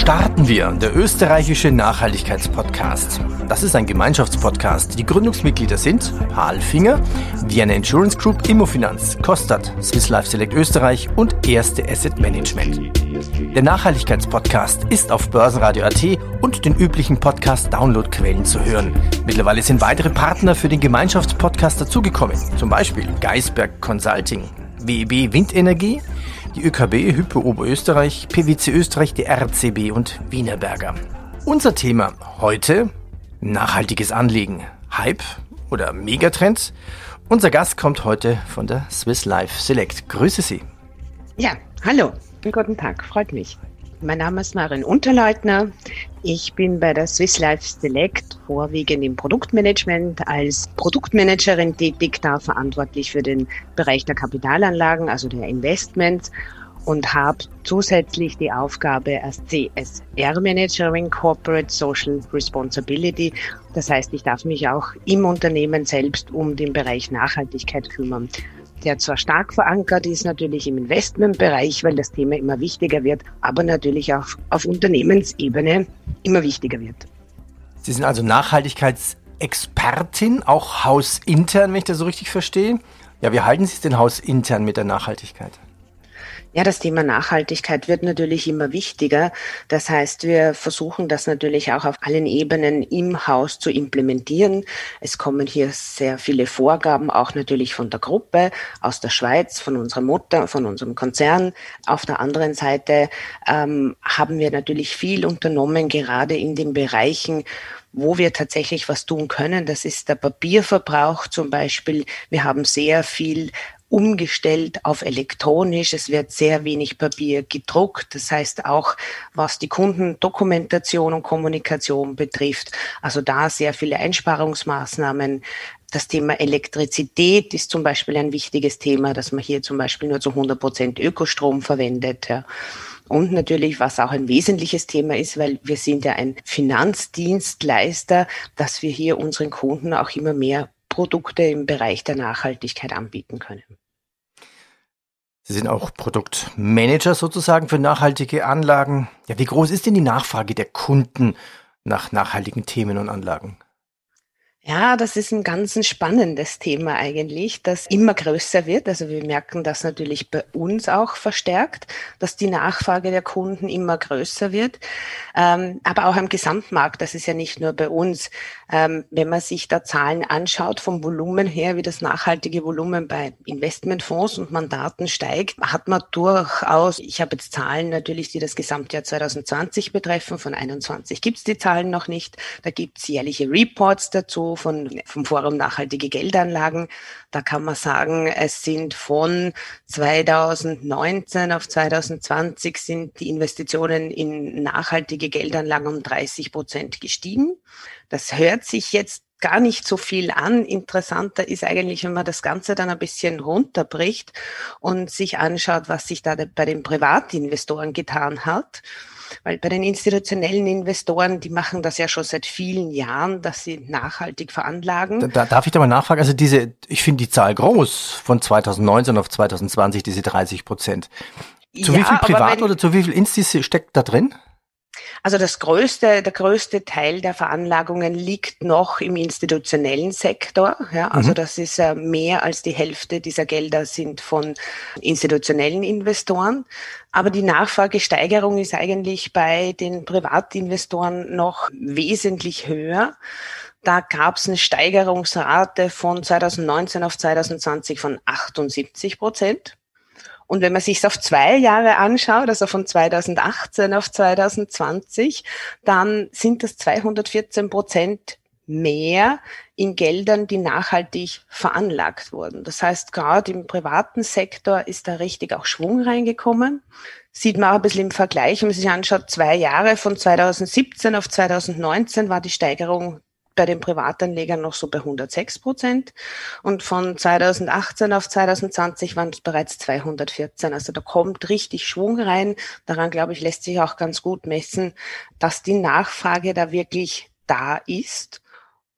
Starten wir, der österreichische Nachhaltigkeitspodcast. Das ist ein Gemeinschaftspodcast. Die Gründungsmitglieder sind Halfinger, Vienna Insurance Group, Immofinanz, Kostat, Swiss Life Select Österreich und Erste Asset Management. Der Nachhaltigkeitspodcast ist auf Börsenradio.at und den üblichen Podcast-Download-Quellen zu hören. Mittlerweile sind weitere Partner für den Gemeinschaftspodcast dazugekommen. Zum Beispiel Geisberg Consulting, WEB Windenergie, die ÖKB Hypo Oberösterreich, PwC Österreich, die RCB und Wienerberger. Unser Thema heute Nachhaltiges Anliegen. Hype oder Megatrends? Unser Gast kommt heute von der Swiss Life Select. Grüße Sie. Ja, hallo. Guten Tag, freut mich. Mein Name ist Marin Unterleutner. Ich bin bei der Swiss Life Select vorwiegend im Produktmanagement als Produktmanagerin tätig, da verantwortlich für den Bereich der Kapitalanlagen, also der Investments und habe zusätzlich die Aufgabe als CSR-Managerin Corporate Social Responsibility. Das heißt, ich darf mich auch im Unternehmen selbst um den Bereich Nachhaltigkeit kümmern der zwar stark verankert ist natürlich im Investmentbereich, weil das Thema immer wichtiger wird, aber natürlich auch auf Unternehmensebene immer wichtiger wird. Sie sind also Nachhaltigkeitsexpertin, auch hausintern, wenn ich das so richtig verstehe. Ja, wie halten Sie es denn hausintern mit der Nachhaltigkeit? Ja, das Thema Nachhaltigkeit wird natürlich immer wichtiger. Das heißt, wir versuchen das natürlich auch auf allen Ebenen im Haus zu implementieren. Es kommen hier sehr viele Vorgaben, auch natürlich von der Gruppe, aus der Schweiz, von unserer Mutter, von unserem Konzern. Auf der anderen Seite ähm, haben wir natürlich viel unternommen, gerade in den Bereichen, wo wir tatsächlich was tun können. Das ist der Papierverbrauch zum Beispiel. Wir haben sehr viel umgestellt auf elektronisch. Es wird sehr wenig Papier gedruckt. Das heißt auch, was die Kundendokumentation und Kommunikation betrifft. Also da sehr viele Einsparungsmaßnahmen. Das Thema Elektrizität ist zum Beispiel ein wichtiges Thema, dass man hier zum Beispiel nur zu 100 Prozent Ökostrom verwendet. Ja. Und natürlich, was auch ein wesentliches Thema ist, weil wir sind ja ein Finanzdienstleister, dass wir hier unseren Kunden auch immer mehr Produkte im Bereich der Nachhaltigkeit anbieten können. Sie sind auch Produktmanager sozusagen für nachhaltige Anlagen. Ja, wie groß ist denn die Nachfrage der Kunden nach nachhaltigen Themen und Anlagen? Ja, das ist ein ganz spannendes Thema eigentlich, das immer größer wird. Also wir merken das natürlich bei uns auch verstärkt, dass die Nachfrage der Kunden immer größer wird. Ähm, aber auch am Gesamtmarkt, das ist ja nicht nur bei uns. Ähm, wenn man sich da Zahlen anschaut vom Volumen her, wie das nachhaltige Volumen bei Investmentfonds und Mandaten steigt, hat man durchaus, ich habe jetzt Zahlen natürlich, die das Gesamtjahr 2020 betreffen, von 21 gibt es die Zahlen noch nicht. Da gibt es jährliche Reports dazu von, vom Forum Nachhaltige Geldanlagen. Da kann man sagen, es sind von 2019 auf 2020 sind die Investitionen in nachhaltige Geldanlagen um 30 Prozent gestiegen. Das hört sich jetzt gar nicht so viel an. Interessanter ist eigentlich, wenn man das Ganze dann ein bisschen runterbricht und sich anschaut, was sich da bei den Privatinvestoren getan hat. Weil bei den institutionellen Investoren, die machen das ja schon seit vielen Jahren, dass sie nachhaltig veranlagen. Da, da darf ich da mal nachfragen? Also diese, ich finde die Zahl groß von 2019 auf 2020, diese 30 Prozent. Zu ja, wie viel Privat wenn, oder zu wie viel Instis steckt da drin? Also das größte, der größte Teil der Veranlagungen liegt noch im institutionellen Sektor. Ja, also mhm. das ist äh, mehr als die Hälfte dieser Gelder sind von institutionellen Investoren. Aber die Nachfragesteigerung ist eigentlich bei den Privatinvestoren noch wesentlich höher. Da gab es eine Steigerungsrate von 2019 auf 2020 von 78 Prozent. Und wenn man sich auf zwei Jahre anschaut, also von 2018 auf 2020, dann sind das 214 Prozent mehr in Geldern, die nachhaltig veranlagt wurden. Das heißt, gerade im privaten Sektor ist da richtig auch Schwung reingekommen. sieht man auch ein bisschen im Vergleich, wenn man sich anschaut, zwei Jahre von 2017 auf 2019 war die Steigerung bei den Privatanlegern noch so bei 106 Prozent und von 2018 auf 2020 waren es bereits 214. Also da kommt richtig Schwung rein. Daran, glaube ich, lässt sich auch ganz gut messen, dass die Nachfrage da wirklich da ist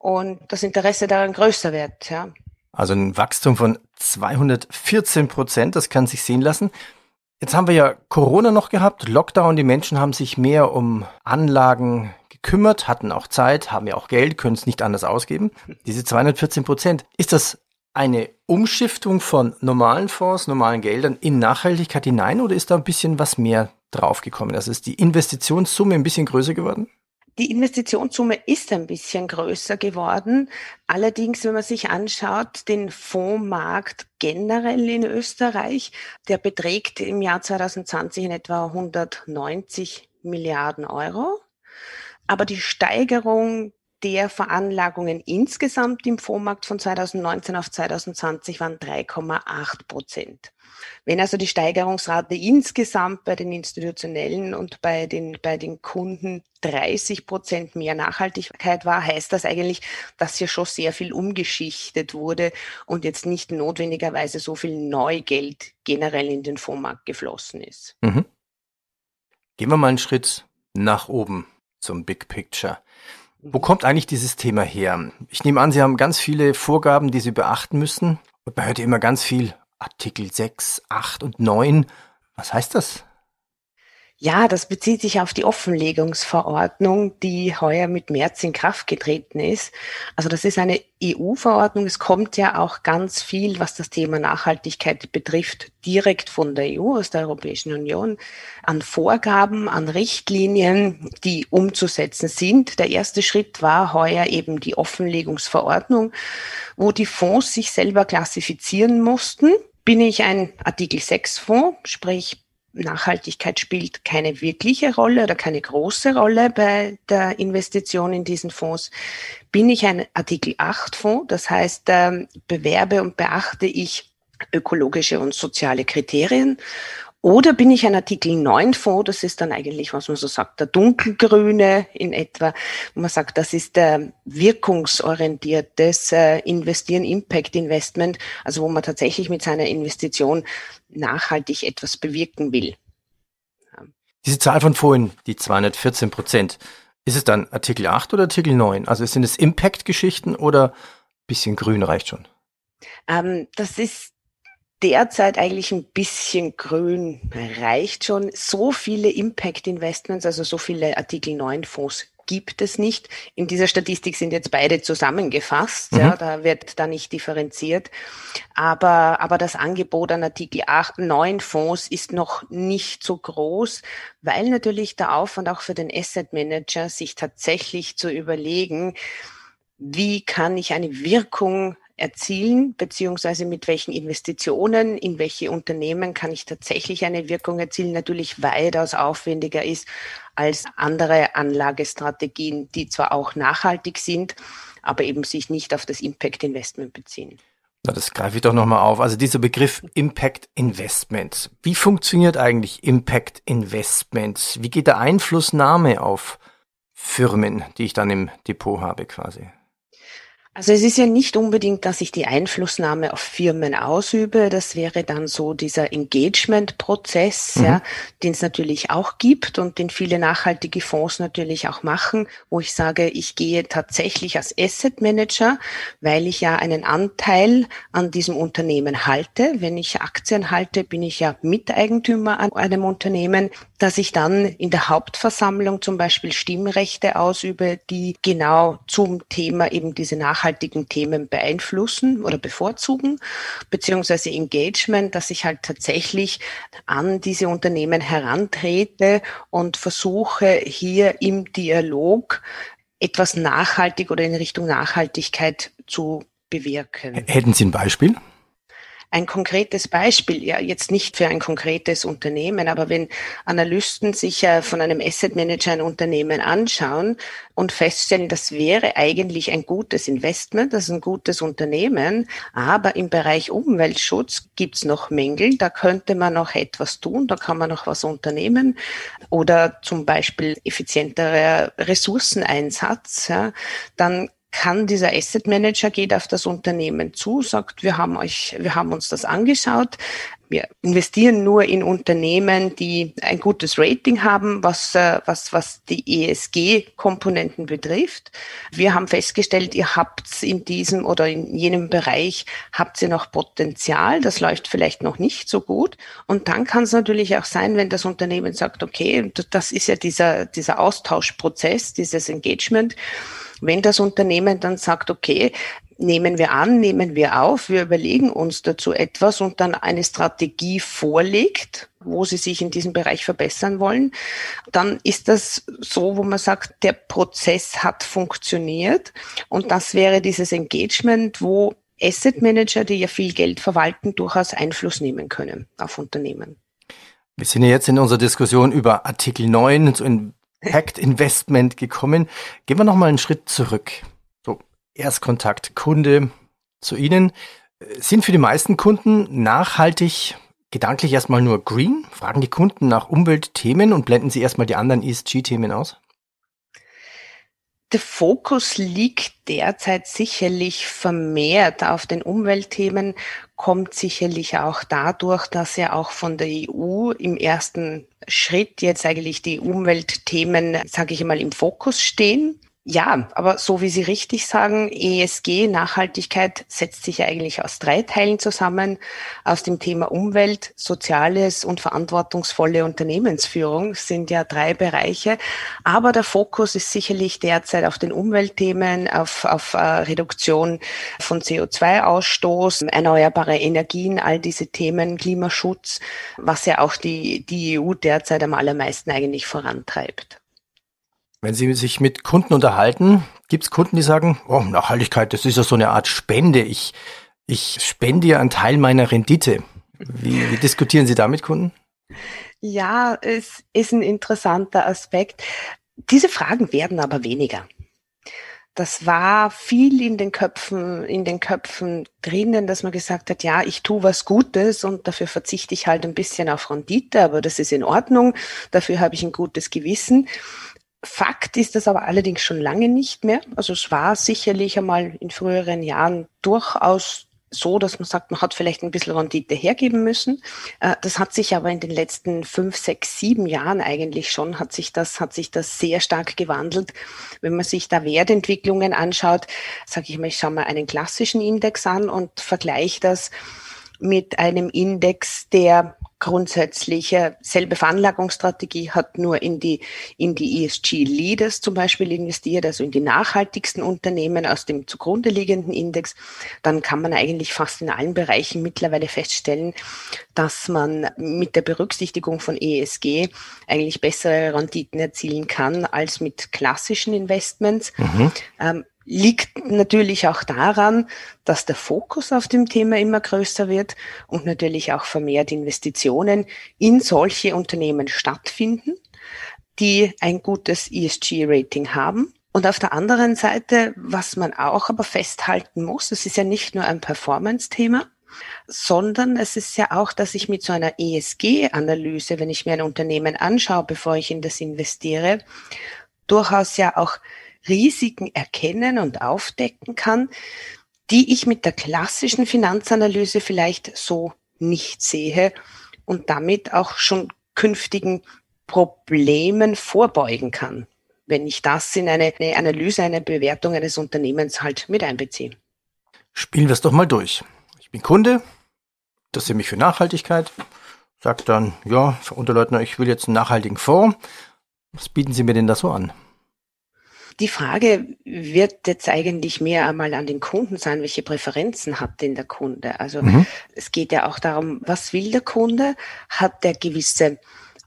und das Interesse daran größer wird. Ja. Also ein Wachstum von 214 Prozent, das kann sich sehen lassen. Jetzt haben wir ja Corona noch gehabt, Lockdown, die Menschen haben sich mehr um Anlagen gekümmert, hatten auch Zeit, haben ja auch Geld, können es nicht anders ausgeben. Diese 214 Prozent, ist das eine Umschiftung von normalen Fonds, normalen Geldern in Nachhaltigkeit hinein oder ist da ein bisschen was mehr draufgekommen? Also ist die Investitionssumme ein bisschen größer geworden? Die Investitionssumme ist ein bisschen größer geworden. Allerdings, wenn man sich anschaut, den Fondsmarkt generell in Österreich, der beträgt im Jahr 2020 in etwa 190 Milliarden Euro. Aber die Steigerung der Veranlagungen insgesamt im Fondsmarkt von 2019 auf 2020 waren 3,8 Prozent. Wenn also die Steigerungsrate insgesamt bei den institutionellen und bei den, bei den Kunden 30 Prozent mehr Nachhaltigkeit war, heißt das eigentlich, dass hier schon sehr viel umgeschichtet wurde und jetzt nicht notwendigerweise so viel Neugeld generell in den Fondsmarkt geflossen ist. Mhm. Gehen wir mal einen Schritt nach oben zum Big Picture. Wo kommt eigentlich dieses Thema her? Ich nehme an, Sie haben ganz viele Vorgaben, die Sie beachten müssen. Und man hört ja immer ganz viel Artikel 6, 8 und 9. Was heißt das? Ja, das bezieht sich auf die Offenlegungsverordnung, die heuer mit März in Kraft getreten ist. Also das ist eine EU-Verordnung. Es kommt ja auch ganz viel, was das Thema Nachhaltigkeit betrifft, direkt von der EU, aus der Europäischen Union, an Vorgaben, an Richtlinien, die umzusetzen sind. Der erste Schritt war heuer eben die Offenlegungsverordnung, wo die Fonds sich selber klassifizieren mussten. Bin ich ein Artikel 6 Fonds, sprich Nachhaltigkeit spielt keine wirkliche Rolle oder keine große Rolle bei der Investition in diesen Fonds. Bin ich ein Artikel 8 Fonds, das heißt, ähm, bewerbe und beachte ich ökologische und soziale Kriterien oder bin ich ein Artikel 9 Fonds, das ist dann eigentlich, was man so sagt, der dunkelgrüne in etwa, wo man sagt, das ist der wirkungsorientiertes äh, Investieren, Impact Investment, also wo man tatsächlich mit seiner Investition nachhaltig etwas bewirken will. Diese Zahl von vorhin, die 214 Prozent, ist es dann Artikel 8 oder Artikel 9? Also sind es Impact-Geschichten oder bisschen grün reicht schon? Ähm, das ist derzeit eigentlich ein bisschen grün reicht schon. So viele Impact Investments, also so viele Artikel 9 Fonds gibt es nicht. In dieser Statistik sind jetzt beide zusammengefasst. Mhm. Ja, da wird da nicht differenziert. Aber, aber das Angebot an Artikel 8, 9 Fonds ist noch nicht so groß, weil natürlich der Aufwand auch für den Asset Manager, sich tatsächlich zu überlegen, wie kann ich eine Wirkung erzielen, beziehungsweise mit welchen Investitionen, in welche Unternehmen kann ich tatsächlich eine Wirkung erzielen, natürlich weitaus aufwendiger ist als andere Anlagestrategien, die zwar auch nachhaltig sind, aber eben sich nicht auf das Impact Investment beziehen. Na, das greife ich doch nochmal auf. Also dieser Begriff Impact Investment. Wie funktioniert eigentlich Impact Investment? Wie geht der Einflussnahme auf Firmen, die ich dann im Depot habe quasi? Also es ist ja nicht unbedingt, dass ich die Einflussnahme auf Firmen ausübe. Das wäre dann so dieser Engagement-Prozess, mhm. ja, den es natürlich auch gibt und den viele nachhaltige Fonds natürlich auch machen, wo ich sage, ich gehe tatsächlich als Asset Manager, weil ich ja einen Anteil an diesem Unternehmen halte. Wenn ich Aktien halte, bin ich ja Miteigentümer an einem Unternehmen, dass ich dann in der Hauptversammlung zum Beispiel Stimmrechte ausübe, die genau zum Thema eben diese Nachhaltigkeit nachhaltigen Themen beeinflussen oder bevorzugen, beziehungsweise Engagement, dass ich halt tatsächlich an diese Unternehmen herantrete und versuche hier im Dialog etwas nachhaltig oder in Richtung Nachhaltigkeit zu bewirken. Hätten Sie ein Beispiel? Ein konkretes Beispiel, ja jetzt nicht für ein konkretes Unternehmen, aber wenn Analysten sich von einem Asset Manager ein Unternehmen anschauen und feststellen, das wäre eigentlich ein gutes Investment, das ist ein gutes Unternehmen, aber im Bereich Umweltschutz gibt's noch Mängel, da könnte man noch etwas tun, da kann man noch was unternehmen oder zum Beispiel effizienterer Ressourceneinsatz, ja, dann kann dieser Asset Manager geht auf das Unternehmen zu, sagt, wir haben euch, wir haben uns das angeschaut. Wir investieren nur in Unternehmen, die ein gutes Rating haben, was, äh, was, was die ESG-Komponenten betrifft. Wir haben festgestellt, ihr habt in diesem oder in jenem Bereich habt ihr noch Potenzial. Das läuft vielleicht noch nicht so gut. Und dann kann es natürlich auch sein, wenn das Unternehmen sagt, okay, das ist ja dieser, dieser Austauschprozess, dieses Engagement wenn das Unternehmen dann sagt, okay, nehmen wir an, nehmen wir auf, wir überlegen uns dazu etwas und dann eine Strategie vorlegt, wo sie sich in diesem Bereich verbessern wollen, dann ist das so, wo man sagt, der Prozess hat funktioniert und das wäre dieses Engagement, wo Asset Manager, die ja viel Geld verwalten, durchaus Einfluss nehmen können auf Unternehmen. Wir sind ja jetzt in unserer Diskussion über Artikel 9, so Pact Investment gekommen. Gehen wir noch mal einen Schritt zurück. So, Erstkontakt Kunde zu Ihnen. Sind für die meisten Kunden nachhaltig gedanklich erstmal nur green? Fragen die Kunden nach Umweltthemen und blenden sie erstmal die anderen ESG-Themen aus? Der Fokus liegt derzeit sicherlich vermehrt auf den Umweltthemen, kommt sicherlich auch dadurch, dass ja auch von der EU im ersten Schritt jetzt eigentlich die Umweltthemen, sage ich mal, im Fokus stehen. Ja, aber so wie Sie richtig sagen, ESG, Nachhaltigkeit, setzt sich eigentlich aus drei Teilen zusammen. Aus dem Thema Umwelt, Soziales und verantwortungsvolle Unternehmensführung sind ja drei Bereiche. Aber der Fokus ist sicherlich derzeit auf den Umweltthemen, auf, auf äh, Reduktion von CO2-Ausstoß, erneuerbare Energien, all diese Themen, Klimaschutz, was ja auch die, die EU derzeit am allermeisten eigentlich vorantreibt. Wenn Sie sich mit Kunden unterhalten, gibt es Kunden, die sagen, oh, Nachhaltigkeit, das ist ja so eine Art Spende. Ich, ich spende ja einen Teil meiner Rendite. Wie, wie diskutieren Sie da mit Kunden? Ja, es ist ein interessanter Aspekt. Diese Fragen werden aber weniger. Das war viel in den Köpfen, in den Köpfen drinnen, dass man gesagt hat, ja, ich tue was Gutes und dafür verzichte ich halt ein bisschen auf Rendite, aber das ist in Ordnung. Dafür habe ich ein gutes Gewissen. Fakt ist das aber allerdings schon lange nicht mehr. Also es war sicherlich einmal in früheren Jahren durchaus so, dass man sagt, man hat vielleicht ein bisschen Rendite hergeben müssen. Äh, das hat sich aber in den letzten fünf, sechs, sieben Jahren eigentlich schon, hat sich das, hat sich das sehr stark gewandelt. Wenn man sich da Wertentwicklungen anschaut, sage ich mal, ich schaue mal einen klassischen Index an und vergleiche das mit einem Index, der grundsätzlich selbe Veranlagungsstrategie hat, nur in die, in die ESG-Leaders zum Beispiel investiert, also in die nachhaltigsten Unternehmen aus dem zugrunde liegenden Index, dann kann man eigentlich fast in allen Bereichen mittlerweile feststellen, dass man mit der Berücksichtigung von ESG eigentlich bessere Renditen erzielen kann als mit klassischen Investments. Mhm. Ähm, liegt natürlich auch daran, dass der Fokus auf dem Thema immer größer wird und natürlich auch vermehrt Investitionen in solche Unternehmen stattfinden, die ein gutes ESG-Rating haben. Und auf der anderen Seite, was man auch aber festhalten muss, es ist ja nicht nur ein Performance-Thema, sondern es ist ja auch, dass ich mit so einer ESG-Analyse, wenn ich mir ein Unternehmen anschaue, bevor ich in das investiere, durchaus ja auch Risiken erkennen und aufdecken kann, die ich mit der klassischen Finanzanalyse vielleicht so nicht sehe und damit auch schon künftigen Problemen vorbeugen kann, wenn ich das in eine, eine Analyse, eine Bewertung eines Unternehmens halt mit einbeziehe. Spielen wir es doch mal durch. Ich bin Kunde, sehe mich für Nachhaltigkeit, sagt dann, ja, Frau Unterleutner, ich will jetzt einen nachhaltigen Fonds. Was bieten Sie mir denn da so an? Die Frage wird jetzt eigentlich mehr einmal an den Kunden sein, welche Präferenzen hat denn der Kunde? Also mhm. es geht ja auch darum, was will der Kunde? Hat der gewisse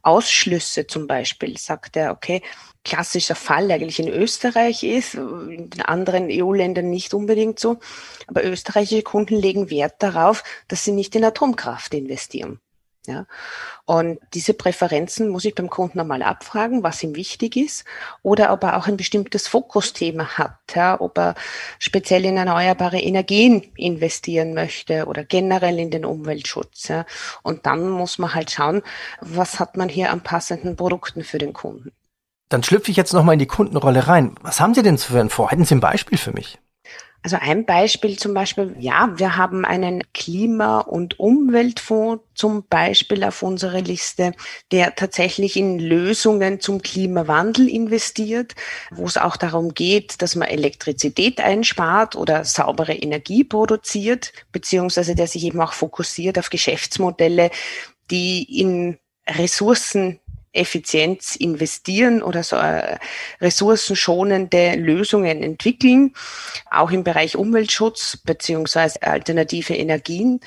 Ausschlüsse zum Beispiel? Sagt er, okay, klassischer Fall eigentlich in Österreich ist, in den anderen EU-Ländern nicht unbedingt so. Aber österreichische Kunden legen Wert darauf, dass sie nicht in Atomkraft investieren. Ja. Und diese Präferenzen muss ich beim Kunden einmal abfragen, was ihm wichtig ist oder ob er auch ein bestimmtes Fokusthema hat, ja, ob er speziell in erneuerbare Energien investieren möchte oder generell in den Umweltschutz. Ja. Und dann muss man halt schauen, was hat man hier an passenden Produkten für den Kunden. Dann schlüpfe ich jetzt nochmal in die Kundenrolle rein. Was haben Sie denn für ein Vor? Hätten Sie ein Beispiel für mich? Also ein Beispiel zum Beispiel, ja, wir haben einen Klima- und Umweltfonds zum Beispiel auf unserer Liste, der tatsächlich in Lösungen zum Klimawandel investiert, wo es auch darum geht, dass man Elektrizität einspart oder saubere Energie produziert, beziehungsweise der sich eben auch fokussiert auf Geschäftsmodelle, die in Ressourcen Effizienz investieren oder so äh, ressourcenschonende Lösungen entwickeln, auch im Bereich Umweltschutz beziehungsweise alternative Energien.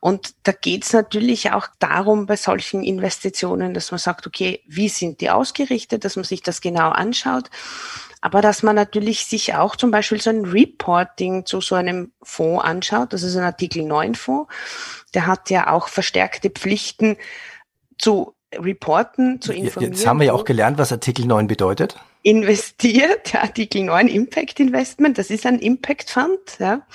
Und da geht es natürlich auch darum bei solchen Investitionen, dass man sagt, okay, wie sind die ausgerichtet, dass man sich das genau anschaut. Aber dass man natürlich sich auch zum Beispiel so ein Reporting zu so einem Fonds anschaut, das ist ein Artikel 9 Fonds, der hat ja auch verstärkte Pflichten zu reporten, zu informieren. Jetzt haben wir ja auch gelernt, was Artikel 9 bedeutet. Investiert, Artikel 9 Impact Investment, das ist ein Impact Fund. Ja.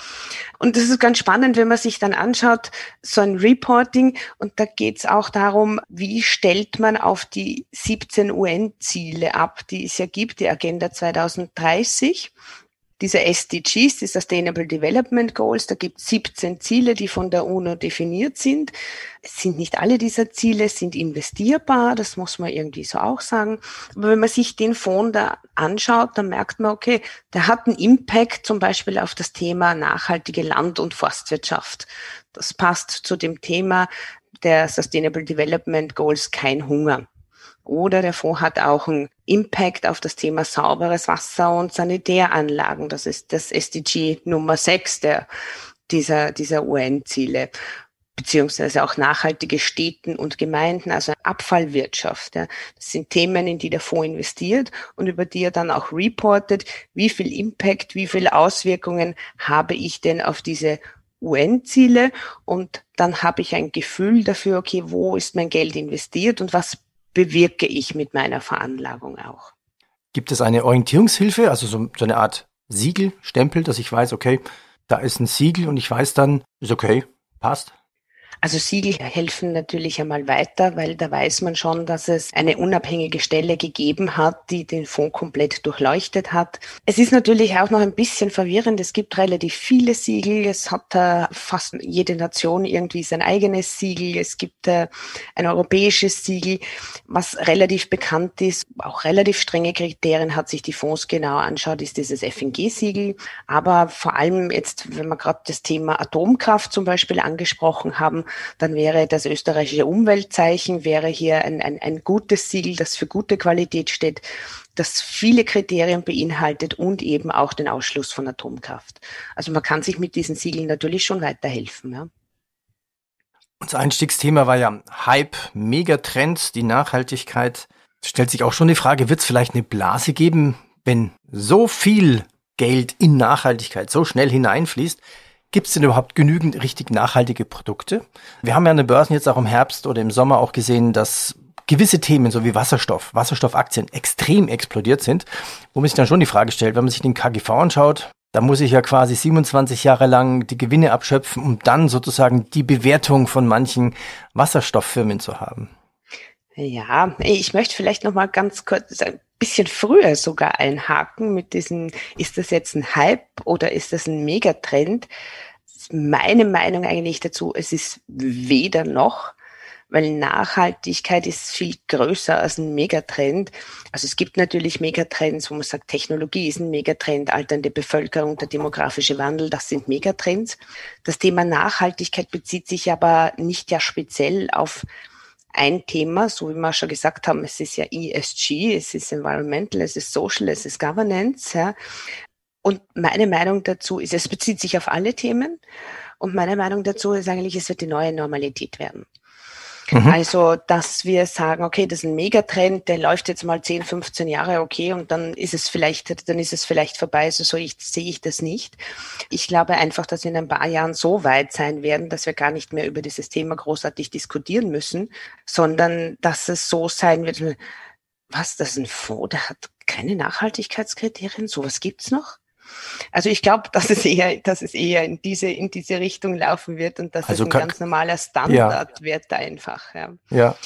Und das ist ganz spannend, wenn man sich dann anschaut, so ein Reporting, und da geht es auch darum, wie stellt man auf die 17 UN-Ziele ab, die es ja gibt, die Agenda 2030 diese SDGs, die Sustainable Development Goals, da gibt es 17 Ziele, die von der UNO definiert sind. Es sind nicht alle dieser Ziele, sind investierbar, das muss man irgendwie so auch sagen. Aber wenn man sich den Fonds da anschaut, dann merkt man, okay, der hat einen Impact zum Beispiel auf das Thema nachhaltige Land- und Forstwirtschaft. Das passt zu dem Thema der Sustainable Development Goals kein Hunger. Oder der Fonds hat auch einen Impact auf das Thema sauberes Wasser und Sanitäranlagen. Das ist das SDG Nummer 6 der, dieser, dieser UN-Ziele beziehungsweise auch nachhaltige Städten und Gemeinden, also Abfallwirtschaft. Ja. Das sind Themen, in die der Fonds investiert und über die er dann auch reportet, wie viel Impact, wie viele Auswirkungen habe ich denn auf diese UN-Ziele und dann habe ich ein Gefühl dafür, okay, wo ist mein Geld investiert und was bewirke ich mit meiner Veranlagung auch. Gibt es eine Orientierungshilfe, also so, so eine Art Siegel, Stempel, dass ich weiß, okay, da ist ein Siegel und ich weiß dann, ist okay, passt? Also Siegel helfen natürlich einmal weiter, weil da weiß man schon, dass es eine unabhängige Stelle gegeben hat, die den Fonds komplett durchleuchtet hat. Es ist natürlich auch noch ein bisschen verwirrend. Es gibt relativ viele Siegel. Es hat äh, fast jede Nation irgendwie sein eigenes Siegel. Es gibt äh, ein europäisches Siegel, was relativ bekannt ist, auch relativ strenge Kriterien hat, sich die Fonds genau anschaut, ist dieses FNG-Siegel. Aber vor allem jetzt, wenn wir gerade das Thema Atomkraft zum Beispiel angesprochen haben, dann wäre das österreichische Umweltzeichen wäre hier ein, ein, ein gutes Siegel, das für gute Qualität steht, das viele Kriterien beinhaltet und eben auch den Ausschluss von Atomkraft. Also man kann sich mit diesen Siegeln natürlich schon weiterhelfen. Ja. Unser Einstiegsthema war ja Hype, Megatrends, die Nachhaltigkeit. Stellt sich auch schon die Frage, wird es vielleicht eine Blase geben, wenn so viel Geld in Nachhaltigkeit so schnell hineinfließt? Gibt es denn überhaupt genügend richtig nachhaltige Produkte? Wir haben ja an den Börsen jetzt auch im Herbst oder im Sommer auch gesehen, dass gewisse Themen, so wie Wasserstoff, Wasserstoffaktien extrem explodiert sind, wo man sich dann schon die Frage stellt, wenn man sich den KGV anschaut, da muss ich ja quasi 27 Jahre lang die Gewinne abschöpfen, um dann sozusagen die Bewertung von manchen Wasserstofffirmen zu haben. Ja, ich möchte vielleicht noch mal ganz kurz ein bisschen früher sogar einhaken mit diesem, ist das jetzt ein Hype oder ist das ein Megatrend? Meine Meinung eigentlich dazu, es ist weder noch, weil Nachhaltigkeit ist viel größer als ein Megatrend. Also es gibt natürlich Megatrends, wo man sagt, Technologie ist ein Megatrend, alternde Bevölkerung, der demografische Wandel, das sind Megatrends. Das Thema Nachhaltigkeit bezieht sich aber nicht ja speziell auf ein Thema, so wie wir schon gesagt haben, es ist ja ESG, es ist Environmental, es ist Social, es ist Governance. Ja. Und meine Meinung dazu ist, es bezieht sich auf alle Themen. Und meine Meinung dazu ist eigentlich, es wird die neue Normalität werden. Mhm. Also, dass wir sagen, okay, das ist ein Megatrend, der läuft jetzt mal 10, 15 Jahre, okay, und dann ist es vielleicht, dann ist es vielleicht vorbei. Also so ich, sehe ich das nicht. Ich glaube einfach, dass wir in ein paar Jahren so weit sein werden, dass wir gar nicht mehr über dieses Thema großartig diskutieren müssen, sondern dass es so sein wird, was, das ist ein Fonds, der hat keine Nachhaltigkeitskriterien, sowas gibt's noch? Also ich glaube, dass es eher, dass es eher in diese, in diese Richtung laufen wird und dass also es ein ganz normaler Standard ja. wird einfach. Ja. ja.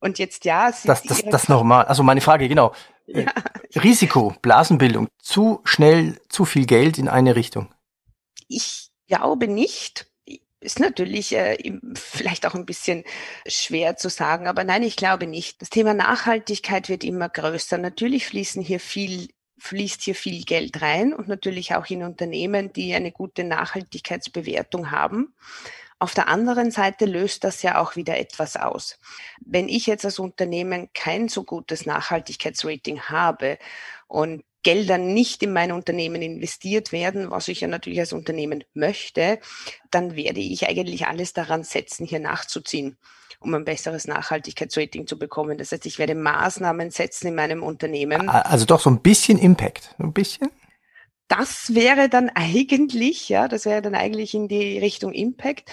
Und jetzt ja. Das, das, das normal. Also meine Frage, genau. Äh, ja. Risiko, Blasenbildung, zu schnell, zu viel Geld in eine Richtung. Ich glaube nicht. Ist natürlich äh, vielleicht auch ein bisschen schwer zu sagen, aber nein, ich glaube nicht. Das Thema Nachhaltigkeit wird immer größer. Natürlich fließen hier viel fließt hier viel Geld rein und natürlich auch in Unternehmen, die eine gute Nachhaltigkeitsbewertung haben. Auf der anderen Seite löst das ja auch wieder etwas aus. Wenn ich jetzt als Unternehmen kein so gutes Nachhaltigkeitsrating habe und Gelder nicht in mein Unternehmen investiert werden, was ich ja natürlich als Unternehmen möchte, dann werde ich eigentlich alles daran setzen, hier nachzuziehen um ein besseres Nachhaltigkeitsrating zu bekommen. Das heißt, ich werde Maßnahmen setzen in meinem Unternehmen. Also doch so ein bisschen Impact, ein bisschen? Das wäre dann eigentlich, ja, das wäre dann eigentlich in die Richtung Impact.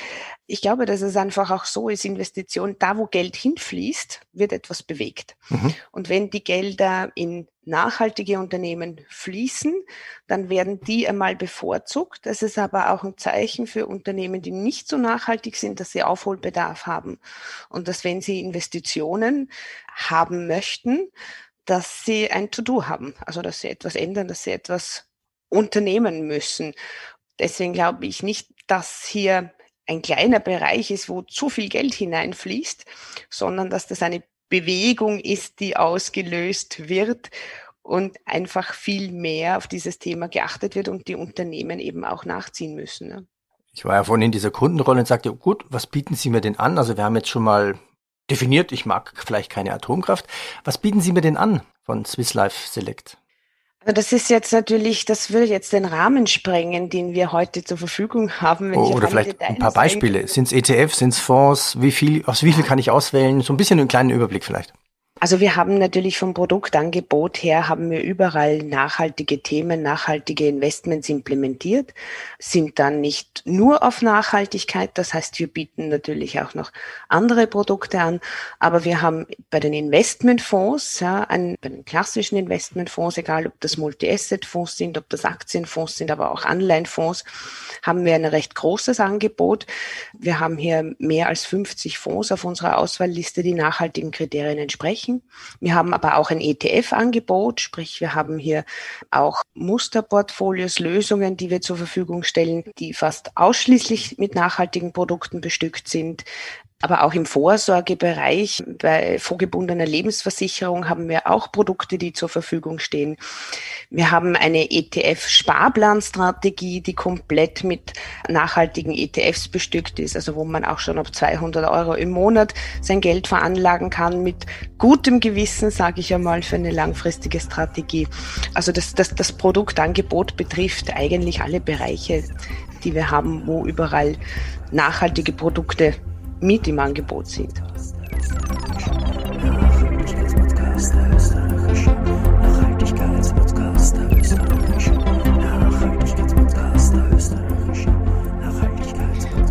Ich glaube, dass es einfach auch so ist, Investition, da wo Geld hinfließt, wird etwas bewegt. Mhm. Und wenn die Gelder in nachhaltige Unternehmen fließen, dann werden die einmal bevorzugt. Das ist aber auch ein Zeichen für Unternehmen, die nicht so nachhaltig sind, dass sie Aufholbedarf haben. Und dass wenn sie Investitionen haben möchten, dass sie ein To-Do haben, also dass sie etwas ändern, dass sie etwas unternehmen müssen. Deswegen glaube ich nicht, dass hier ein kleiner Bereich ist, wo zu viel Geld hineinfließt, sondern dass das eine Bewegung ist, die ausgelöst wird und einfach viel mehr auf dieses Thema geachtet wird und die Unternehmen eben auch nachziehen müssen. Ne? Ich war ja vorhin in dieser Kundenrolle und sagte, gut, was bieten Sie mir denn an? Also wir haben jetzt schon mal definiert, ich mag vielleicht keine Atomkraft. Was bieten Sie mir denn an von Swiss Life Select? Also das ist jetzt natürlich, das würde jetzt den Rahmen sprengen, den wir heute zur Verfügung haben. Oh, oder vielleicht ein paar Beispiele. Sind es ETFs, sind es Fonds? Wie viel, aus wie viel kann ich auswählen? So ein bisschen einen kleinen Überblick vielleicht. Also wir haben natürlich vom Produktangebot her, haben wir überall nachhaltige Themen, nachhaltige Investments implementiert, sind dann nicht nur auf Nachhaltigkeit, das heißt, wir bieten natürlich auch noch andere Produkte an, aber wir haben bei den Investmentfonds, ja, ein, bei den klassischen Investmentfonds, egal ob das Multi-Asset-Fonds sind, ob das Aktienfonds sind, aber auch Anleihenfonds, haben wir ein recht großes Angebot. Wir haben hier mehr als 50 Fonds auf unserer Auswahlliste, die nachhaltigen Kriterien entsprechen erreichen. Wir haben aber auch ein ETF-Angebot, sprich wir haben hier auch Musterportfolios, Lösungen, die wir zur Verfügung stellen, die fast ausschließlich mit nachhaltigen Produkten bestückt sind. Aber auch im Vorsorgebereich bei vorgebundener Lebensversicherung haben wir auch Produkte, die zur Verfügung stehen. Wir haben eine ETF-Sparplanstrategie, die komplett mit nachhaltigen ETFs bestückt ist, also wo man auch schon ab 200 Euro im Monat sein Geld veranlagen kann mit gutem Gewissen, sage ich einmal, für eine langfristige Strategie. Also das, das, das Produktangebot betrifft eigentlich alle Bereiche, die wir haben, wo überall nachhaltige Produkte mit im Angebot sind.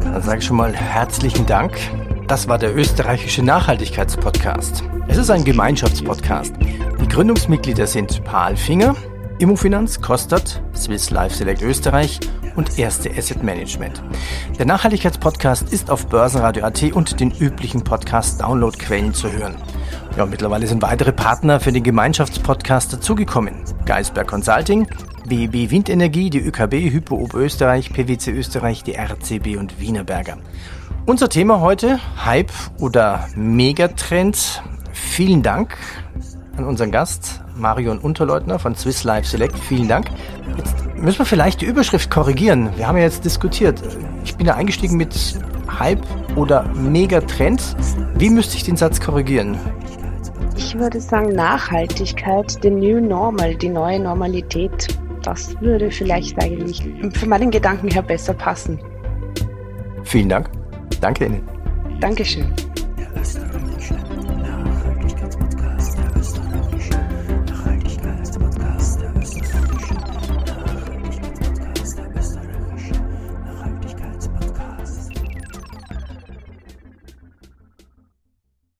Dann sage ich schon mal herzlichen Dank. Das war der österreichische Nachhaltigkeitspodcast. Es ist ein Gemeinschaftspodcast. Die Gründungsmitglieder sind Paul Finger, Immofinanz, Kostat, Swiss Life Select Österreich und Erste Asset Management. Der Nachhaltigkeitspodcast ist auf Börsenradio.at und den üblichen Podcast-Download-Quellen zu hören. Ja, mittlerweile sind weitere Partner für den Gemeinschaftspodcast dazugekommen. Geisberg Consulting, BB Windenergie, die ÖKB, Hypo Oberösterreich, PwC Österreich, die RCB und Wienerberger. Unser Thema heute, Hype oder Megatrend. Vielen Dank an unseren Gast, Marion Unterleutner von Swiss Life Select. Vielen Dank. Jetzt müssen wir vielleicht die Überschrift korrigieren. Wir haben ja jetzt diskutiert. Ich bin da eingestiegen mit Hype oder Megatrend. Wie müsste ich den Satz korrigieren? Ich würde sagen Nachhaltigkeit, the new normal, die neue Normalität. Das würde vielleicht eigentlich für meinen Gedanken her besser passen. Vielen Dank. Danke Ihnen. Dankeschön.